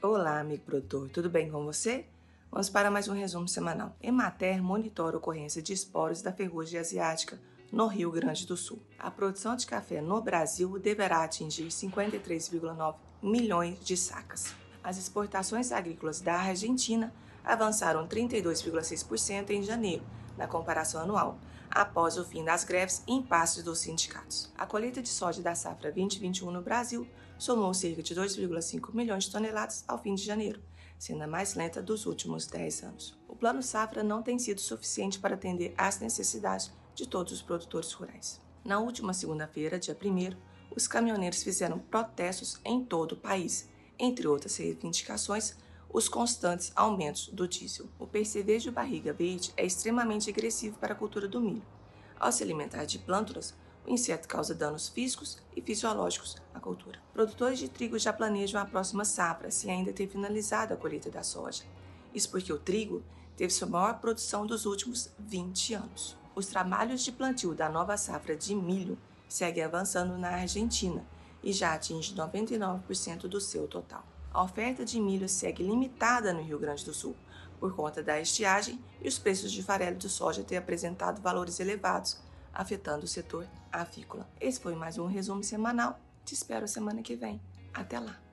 Olá, amigo produtor, tudo bem com você? Vamos para mais um resumo semanal. Emater monitora a ocorrência de esporos da ferrugem asiática no Rio Grande do Sul. A produção de café no Brasil deverá atingir 53,9 milhões de sacas. As exportações agrícolas da Argentina avançaram 32,6% em janeiro, na comparação anual, após o fim das greves e impasses dos sindicatos. A colheita de soja da safra 2021 no Brasil somou cerca de 2,5 milhões de toneladas ao fim de janeiro, sendo a mais lenta dos últimos 10 anos. O Plano Safra não tem sido suficiente para atender às necessidades de todos os produtores rurais. Na última segunda-feira, dia 1, os caminhoneiros fizeram protestos em todo o país, entre outras reivindicações os constantes aumentos do diesel. O percevejo barriga verde é extremamente agressivo para a cultura do milho. Ao se alimentar de plântulas, o inseto causa danos físicos e fisiológicos à cultura. Produtores de trigo já planejam a próxima safra, sem ainda ter finalizado a colheita da soja. Isso porque o trigo teve sua maior produção dos últimos 20 anos. Os trabalhos de plantio da nova safra de milho seguem avançando na Argentina e já atinge 99% do seu total a oferta de milho segue limitada no Rio Grande do Sul, por conta da estiagem e os preços de farelo de soja ter apresentado valores elevados, afetando o setor avícola. Esse foi mais um resumo semanal. Te espero semana que vem. Até lá!